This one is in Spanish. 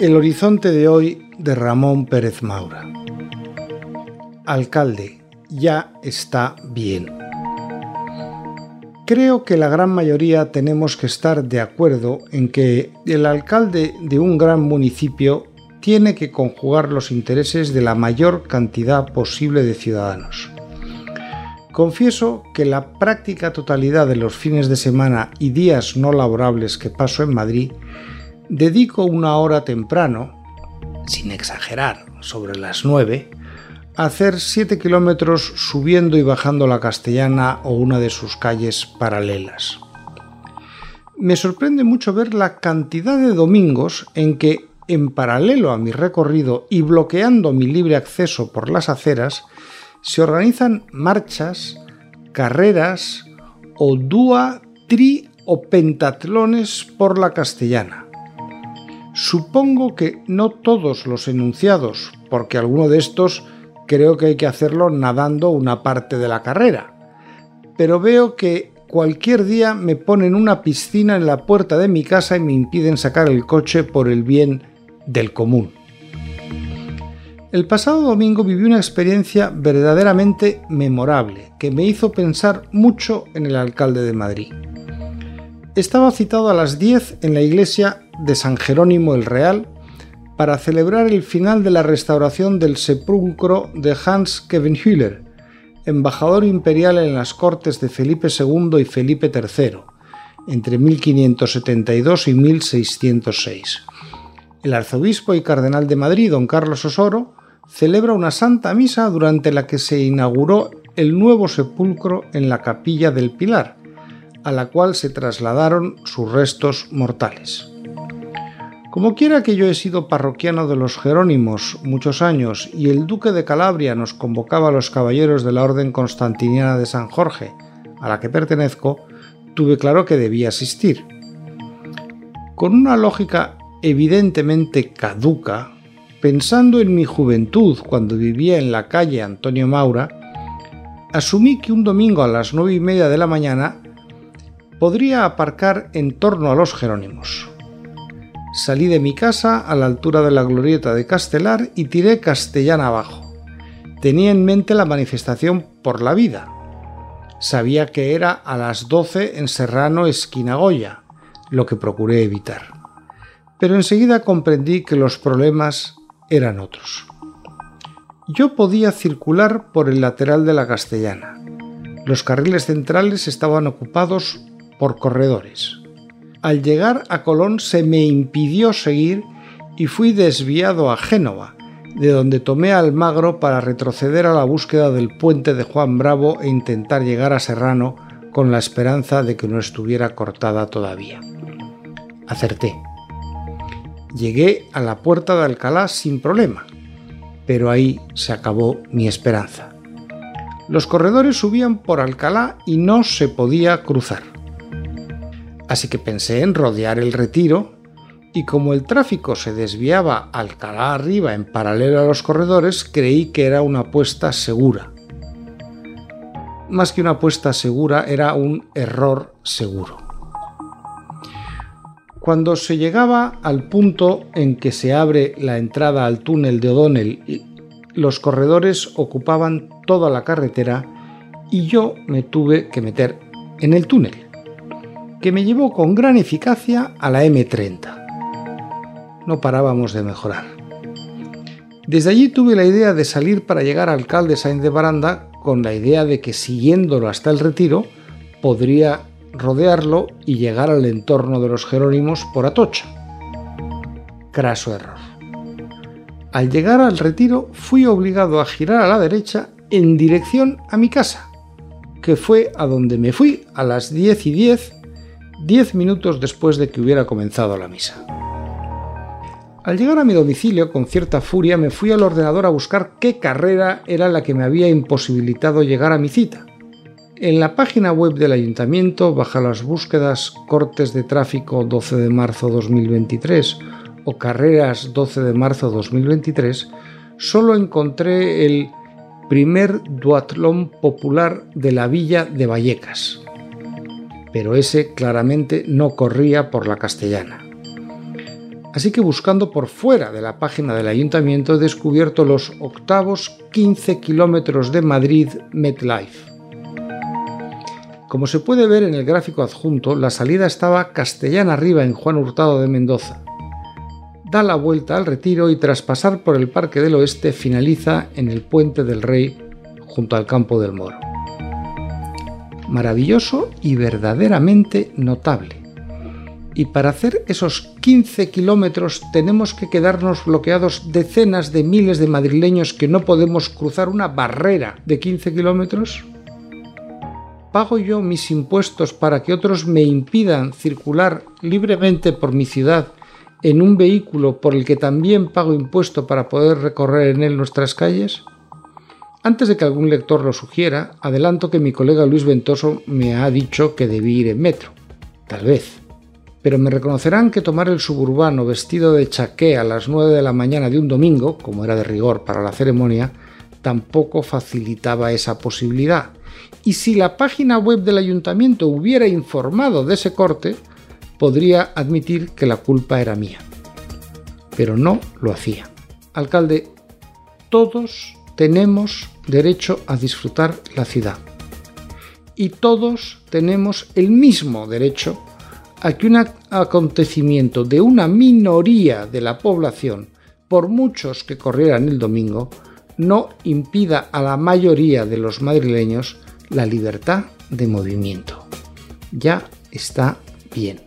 El horizonte de hoy de Ramón Pérez Maura. Alcalde, ya está bien. Creo que la gran mayoría tenemos que estar de acuerdo en que el alcalde de un gran municipio tiene que conjugar los intereses de la mayor cantidad posible de ciudadanos. Confieso que la práctica totalidad de los fines de semana y días no laborables que paso en Madrid dedico una hora temprano, sin exagerar, sobre las 9, a hacer 7 kilómetros subiendo y bajando la Castellana o una de sus calles paralelas. Me sorprende mucho ver la cantidad de domingos en que, en paralelo a mi recorrido y bloqueando mi libre acceso por las aceras, se organizan marchas, carreras o dúa, tri o pentatlones por la Castellana Supongo que no todos los enunciados, porque alguno de estos creo que hay que hacerlo nadando una parte de la carrera. Pero veo que cualquier día me ponen una piscina en la puerta de mi casa y me impiden sacar el coche por el bien del común. El pasado domingo viví una experiencia verdaderamente memorable que me hizo pensar mucho en el alcalde de Madrid. Estaba citado a las 10 en la iglesia de San Jerónimo el Real para celebrar el final de la restauración del sepulcro de Hans Kevenhüller, embajador imperial en las cortes de Felipe II y Felipe III, entre 1572 y 1606. El arzobispo y cardenal de Madrid, don Carlos Osoro, celebra una santa misa durante la que se inauguró el nuevo sepulcro en la capilla del Pilar, a la cual se trasladaron sus restos mortales. Como quiera que yo he sido parroquiano de los Jerónimos muchos años y el duque de Calabria nos convocaba a los caballeros de la Orden Constantiniana de San Jorge, a la que pertenezco, tuve claro que debía asistir. Con una lógica evidentemente caduca, pensando en mi juventud cuando vivía en la calle Antonio Maura, asumí que un domingo a las nueve y media de la mañana podría aparcar en torno a los Jerónimos. Salí de mi casa a la altura de la glorieta de Castelar y tiré Castellana abajo. Tenía en mente la manifestación por la vida. Sabía que era a las 12 en Serrano, esquina Goya, lo que procuré evitar. Pero enseguida comprendí que los problemas eran otros. Yo podía circular por el lateral de la Castellana. Los carriles centrales estaban ocupados por corredores. Al llegar a Colón se me impidió seguir y fui desviado a Génova, de donde tomé Almagro para retroceder a la búsqueda del puente de Juan Bravo e intentar llegar a Serrano con la esperanza de que no estuviera cortada todavía. Acerté. Llegué a la puerta de Alcalá sin problema, pero ahí se acabó mi esperanza. Los corredores subían por Alcalá y no se podía cruzar. Así que pensé en rodear el retiro y como el tráfico se desviaba Alcalá arriba en paralelo a los corredores, creí que era una apuesta segura. Más que una apuesta segura, era un error seguro. Cuando se llegaba al punto en que se abre la entrada al túnel de O'Donnell, los corredores ocupaban toda la carretera y yo me tuve que meter en el túnel que me llevó con gran eficacia a la M30. No parábamos de mejorar. Desde allí tuve la idea de salir para llegar al alcalde Sainz de Baranda con la idea de que siguiéndolo hasta el retiro podría rodearlo y llegar al entorno de los Jerónimos por Atocha. Craso error. Al llegar al retiro fui obligado a girar a la derecha en dirección a mi casa, que fue a donde me fui a las 10 y 10 diez minutos después de que hubiera comenzado la misa. Al llegar a mi domicilio con cierta furia me fui al ordenador a buscar qué carrera era la que me había imposibilitado llegar a mi cita. En la página web del ayuntamiento, bajo las búsquedas cortes de tráfico 12 de marzo 2023 o carreras 12 de marzo 2023, solo encontré el primer duatlón popular de la villa de Vallecas. Pero ese claramente no corría por la castellana. Así que buscando por fuera de la página del ayuntamiento he descubierto los octavos 15 kilómetros de Madrid MetLife. Como se puede ver en el gráfico adjunto, la salida estaba castellana arriba en Juan Hurtado de Mendoza. Da la vuelta al retiro y tras pasar por el Parque del Oeste finaliza en el Puente del Rey junto al Campo del Moro. Maravilloso y verdaderamente notable y para hacer esos 15 kilómetros tenemos que quedarnos bloqueados decenas de miles de madrileños que no podemos cruzar una barrera de 15 kilómetros? ¿Pago yo mis impuestos para que otros me impidan circular libremente por mi ciudad en un vehículo por el que también pago impuesto para poder recorrer en él nuestras calles? Antes de que algún lector lo sugiera, adelanto que mi colega Luis Ventoso me ha dicho que debí ir en metro. Tal vez pero me reconocerán que tomar el suburbano vestido de chaqué a las 9 de la mañana de un domingo, como era de rigor para la ceremonia, tampoco facilitaba esa posibilidad. Y si la página web del ayuntamiento hubiera informado de ese corte, podría admitir que la culpa era mía. Pero no lo hacía. Alcalde, todos tenemos derecho a disfrutar la ciudad. Y todos tenemos el mismo derecho a que un acontecimiento de una minoría de la población, por muchos que corrieran el domingo, no impida a la mayoría de los madrileños la libertad de movimiento. Ya está bien.